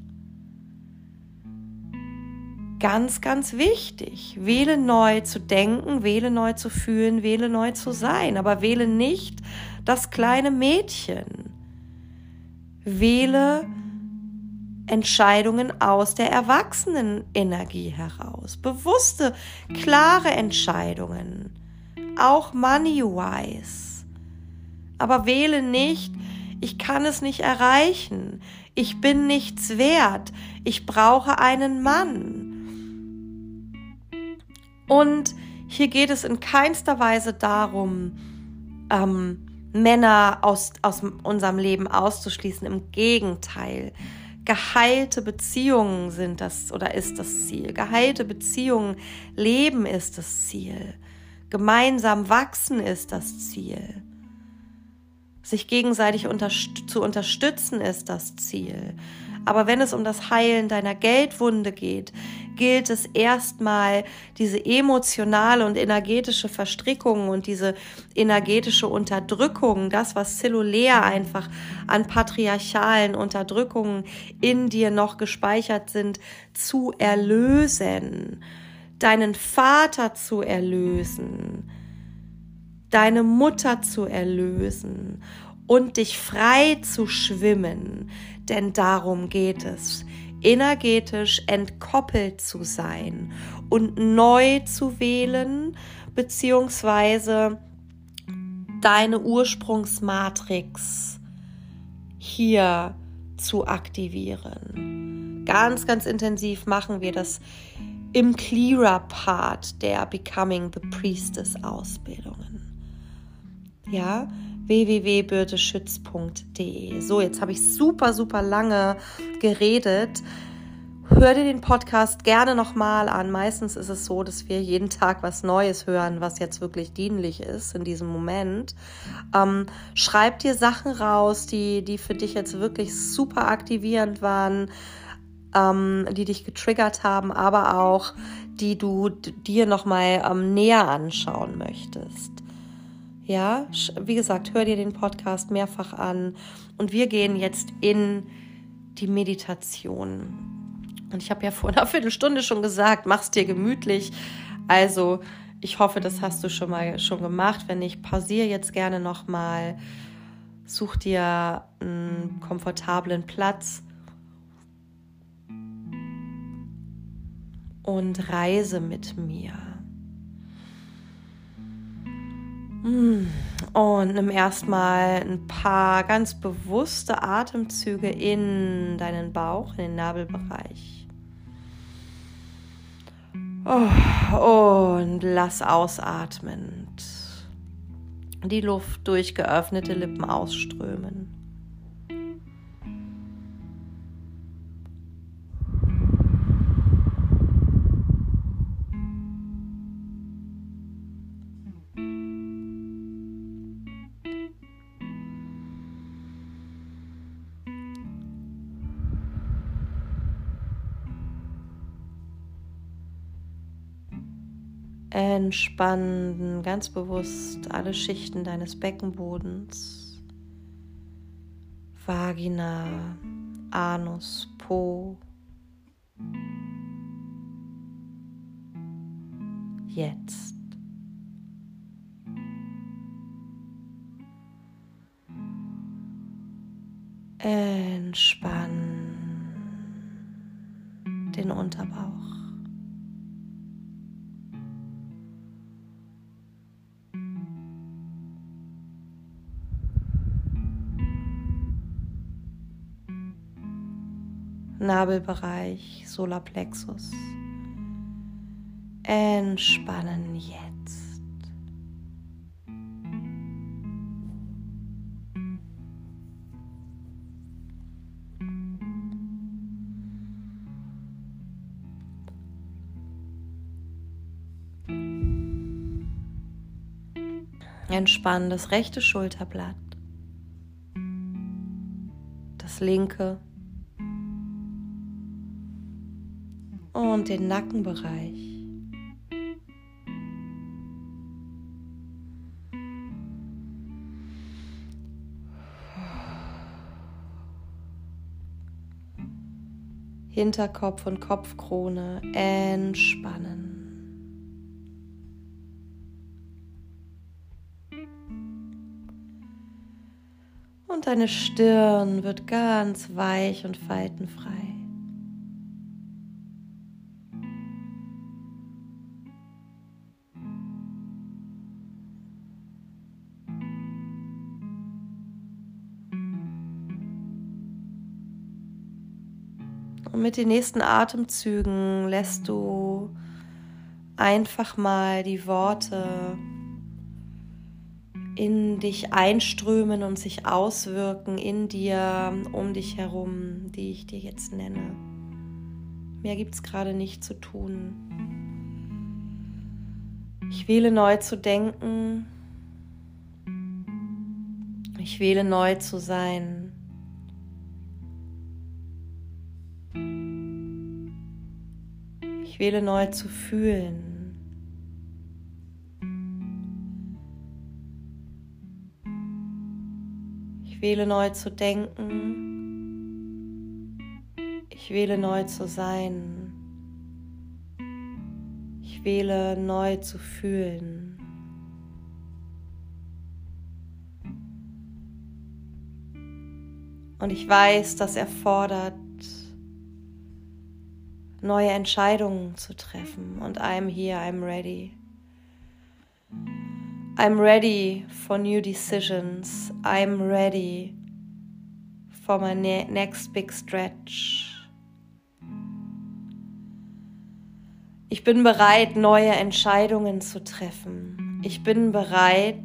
Ganz, ganz wichtig. Wähle neu zu denken, wähle neu zu fühlen, wähle neu zu sein, aber wähle nicht das kleine Mädchen. Wähle Entscheidungen aus der Erwachsenenenergie heraus. Bewusste, klare Entscheidungen. Auch money-wise. Aber wähle nicht, ich kann es nicht erreichen. Ich bin nichts wert. Ich brauche einen Mann. Und hier geht es in keinster Weise darum, ähm, Männer aus, aus unserem Leben auszuschließen. Im Gegenteil. Geheilte Beziehungen sind das oder ist das Ziel. Geheilte Beziehungen, Leben ist das Ziel. Gemeinsam wachsen ist das Ziel. Sich gegenseitig unterst zu unterstützen ist das Ziel. Aber wenn es um das Heilen deiner Geldwunde geht, gilt es erstmal, diese emotionale und energetische Verstrickung und diese energetische Unterdrückung, das, was zellulär einfach an patriarchalen Unterdrückungen in dir noch gespeichert sind, zu erlösen, deinen Vater zu erlösen, deine Mutter zu erlösen und dich frei zu schwimmen, denn darum geht es, energetisch entkoppelt zu sein und neu zu wählen, beziehungsweise deine Ursprungsmatrix hier zu aktivieren. Ganz, ganz intensiv machen wir das im Clearer Part der Becoming the Priestess Ausbildungen. Ja, www.birteschütz.de. So, jetzt habe ich super, super lange geredet. Hör dir den Podcast gerne nochmal an. Meistens ist es so, dass wir jeden Tag was Neues hören, was jetzt wirklich dienlich ist in diesem Moment. Ähm, schreib dir Sachen raus, die, die für dich jetzt wirklich super aktivierend waren, ähm, die dich getriggert haben, aber auch die du dir nochmal ähm, näher anschauen möchtest. Ja, wie gesagt, hör dir den Podcast mehrfach an und wir gehen jetzt in die Meditation. Und ich habe ja vor einer Viertelstunde schon gesagt, mach's dir gemütlich. Also, ich hoffe, das hast du schon mal schon gemacht. Wenn nicht, pausiere jetzt gerne nochmal. Such dir einen komfortablen Platz und reise mit mir. Und nimm erstmal ein paar ganz bewusste Atemzüge in deinen Bauch, in den Nabelbereich. Oh, und lass ausatmend die Luft durch geöffnete Lippen ausströmen. Entspannen ganz bewusst alle Schichten deines Beckenbodens, Vagina, Anus, Po. Jetzt. Entspannen den Unterbauch. Nabelbereich, Solarplexus. Entspannen jetzt. Entspannen das rechte Schulterblatt, das linke. Und den Nackenbereich. Hinterkopf und Kopfkrone entspannen. Und deine Stirn wird ganz weich und faltenfrei. Mit den nächsten Atemzügen lässt du einfach mal die Worte in dich einströmen und sich auswirken in dir, um dich herum, die ich dir jetzt nenne. Mehr gibt es gerade nicht zu tun. Ich wähle neu zu denken. Ich wähle neu zu sein. Ich wähle neu zu fühlen. Ich wähle neu zu denken. Ich wähle neu zu sein. Ich wähle neu zu fühlen. Und ich weiß, das erfordert neue Entscheidungen zu treffen. Und I'm here, I'm ready. I'm ready for new decisions. I'm ready for my ne next big stretch. Ich bin bereit, neue Entscheidungen zu treffen. Ich bin bereit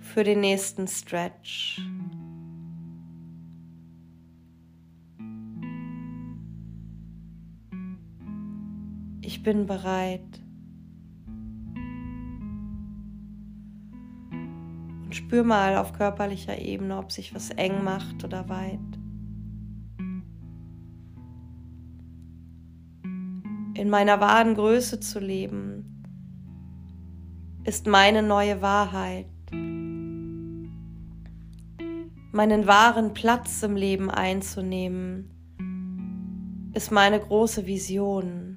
für den nächsten Stretch. Bin bereit. Und spür mal auf körperlicher Ebene, ob sich was eng macht oder weit. In meiner wahren Größe zu leben, ist meine neue Wahrheit. Meinen wahren Platz im Leben einzunehmen, ist meine große Vision.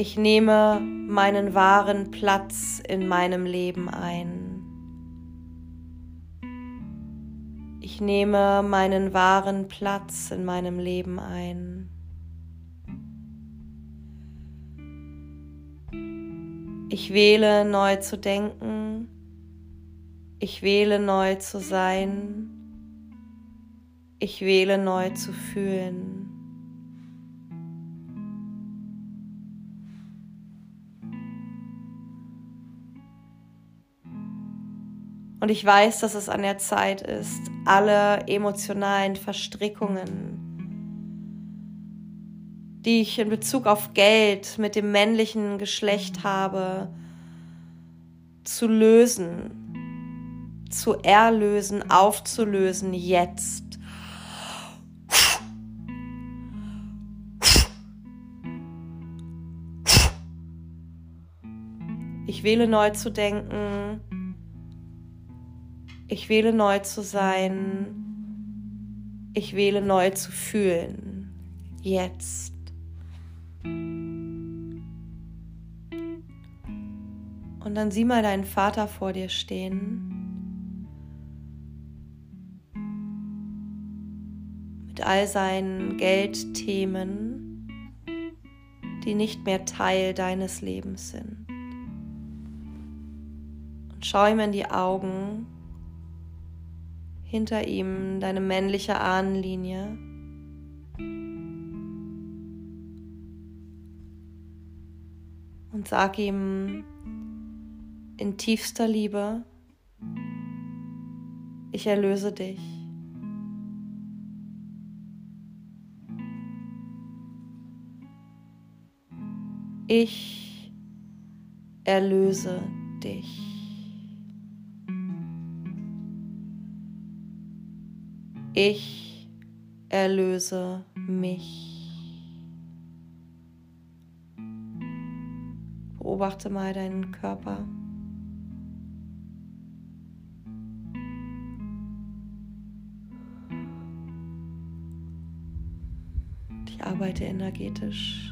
Ich nehme meinen wahren Platz in meinem Leben ein. Ich nehme meinen wahren Platz in meinem Leben ein. Ich wähle neu zu denken. Ich wähle neu zu sein. Ich wähle neu zu fühlen. Und ich weiß, dass es an der Zeit ist, alle emotionalen Verstrickungen, die ich in Bezug auf Geld mit dem männlichen Geschlecht habe, zu lösen, zu erlösen, aufzulösen jetzt. Ich wähle neu zu denken, ich wähle neu zu sein. Ich wähle neu zu fühlen. Jetzt. Und dann sieh mal deinen Vater vor dir stehen. Mit all seinen Geldthemen, die nicht mehr Teil deines Lebens sind. Und schau ihm in die Augen hinter ihm deine männliche Ahnenlinie. Und sag ihm in tiefster Liebe, ich erlöse dich. Ich erlöse dich. Ich erlöse mich. Beobachte mal deinen Körper. Ich arbeite energetisch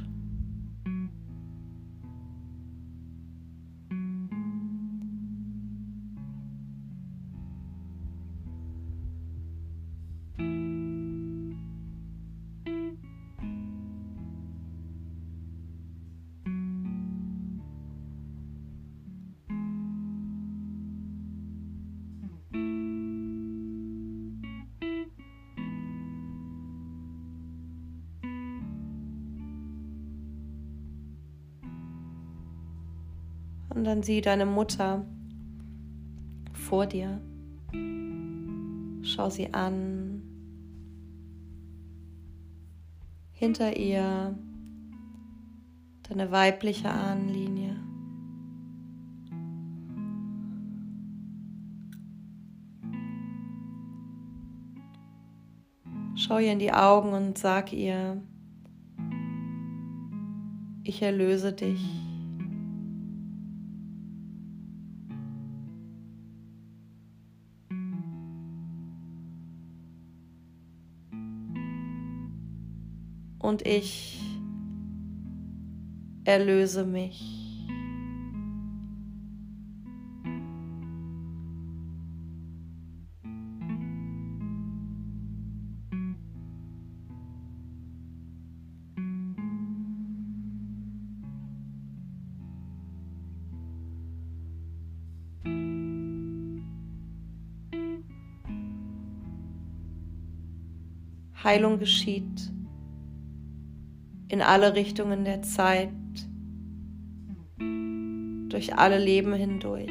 Dann sieh deine Mutter vor dir. Schau sie an. Hinter ihr deine weibliche Ahnenlinie. Schau ihr in die Augen und sag ihr, ich erlöse dich. Und ich erlöse mich. Heilung geschieht in alle Richtungen der Zeit, durch alle Leben hindurch.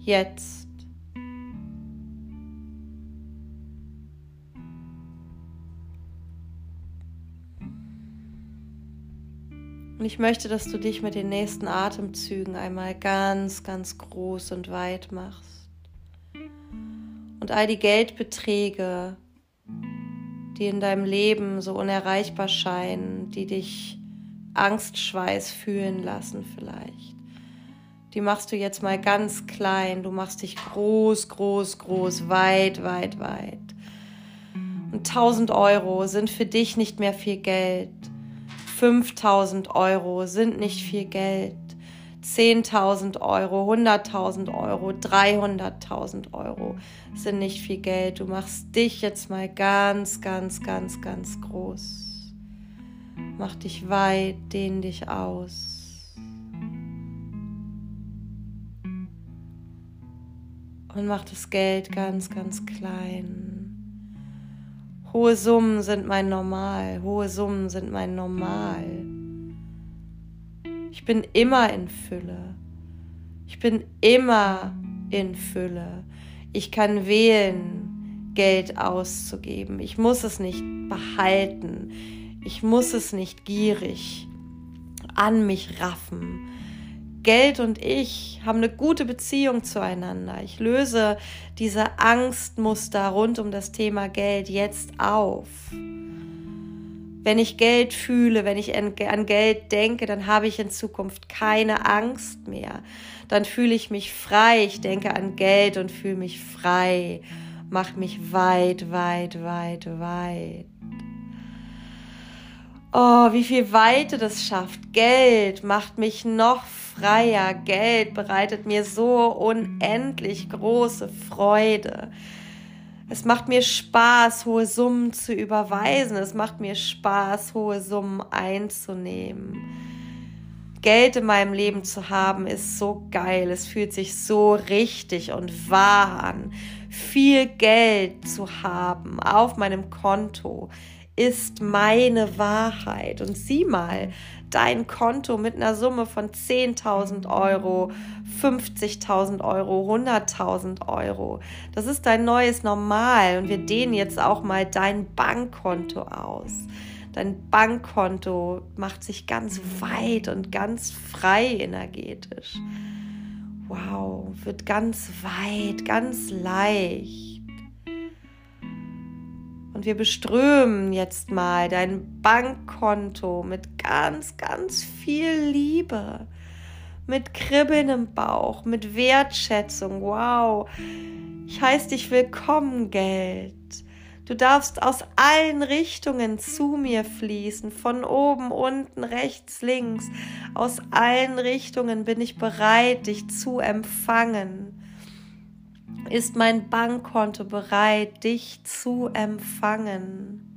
Jetzt. Und ich möchte, dass du dich mit den nächsten Atemzügen einmal ganz, ganz groß und weit machst. Und all die Geldbeträge, die in deinem Leben so unerreichbar scheinen, die dich Angstschweiß fühlen lassen vielleicht. Die machst du jetzt mal ganz klein, du machst dich groß, groß, groß, weit, weit, weit. Und 1000 Euro sind für dich nicht mehr viel Geld. 5000 Euro sind nicht viel Geld. 10.000 Euro, 100.000 Euro, 300.000 Euro sind nicht viel Geld. Du machst dich jetzt mal ganz, ganz, ganz, ganz groß. Mach dich weit, dehn dich aus. Und mach das Geld ganz, ganz klein. Hohe Summen sind mein Normal. Hohe Summen sind mein Normal. Ich bin immer in Fülle. Ich bin immer in Fülle. Ich kann wählen, Geld auszugeben. Ich muss es nicht behalten. Ich muss es nicht gierig an mich raffen. Geld und ich haben eine gute Beziehung zueinander. Ich löse diese Angstmuster rund um das Thema Geld jetzt auf. Wenn ich Geld fühle, wenn ich an, Geld denke, dann habe ich in Zukunft keine Angst mehr. Dann fühle ich mich frei. Ich denke an Geld und fühle mich frei. Mach mich weit, weit, weit, weit. Oh, wie viel Weite das schafft. Geld macht mich noch freier. Geld bereitet mir so unendlich große Freude. Es macht mir Spaß, hohe Summen zu überweisen. Es macht mir Spaß, hohe Summen einzunehmen. Geld in meinem Leben zu haben, ist so geil. Es fühlt sich so richtig und wahr an. Viel Geld zu haben auf meinem Konto ist meine Wahrheit. Und sieh mal, dein Konto mit einer Summe von 10.000 Euro, 50.000 Euro, 100.000 Euro. Das ist dein neues Normal und wir dehnen jetzt auch mal dein Bankkonto aus. Dein Bankkonto macht sich ganz weit und ganz frei energetisch. Wow, wird ganz weit, ganz leicht. Und wir beströmen jetzt mal dein Bankkonto mit ganz, ganz viel Liebe, mit Kribbeln im Bauch, mit Wertschätzung. Wow, ich heiße dich willkommen, Geld. Du darfst aus allen Richtungen zu mir fließen, von oben, unten, rechts, links. Aus allen Richtungen bin ich bereit, dich zu empfangen. Ist mein Bankkonto bereit, dich zu empfangen?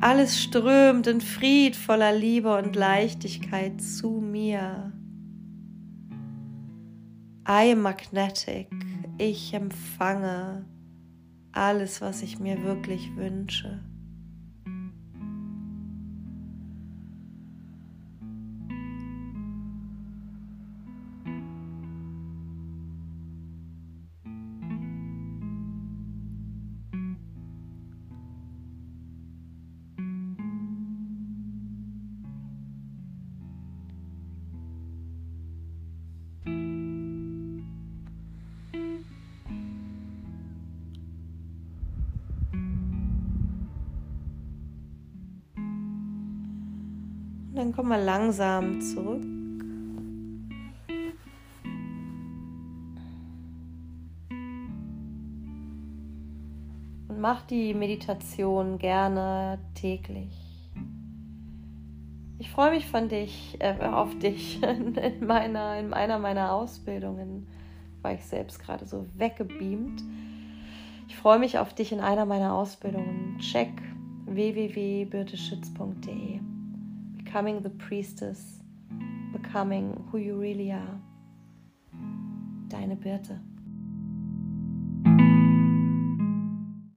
Alles strömt in friedvoller Liebe und Leichtigkeit zu mir. I am magnetic. Ich empfange alles, was ich mir wirklich wünsche. Komm mal langsam zurück. Und mach die Meditation gerne täglich. Ich freue mich von dich, äh, auf dich in, meiner, in einer meiner Ausbildungen. War ich selbst gerade so weggebeamt. Ich freue mich auf dich in einer meiner Ausbildungen. Check www.birteschütz.de becoming the priestess, becoming who you really are. Deine Birte.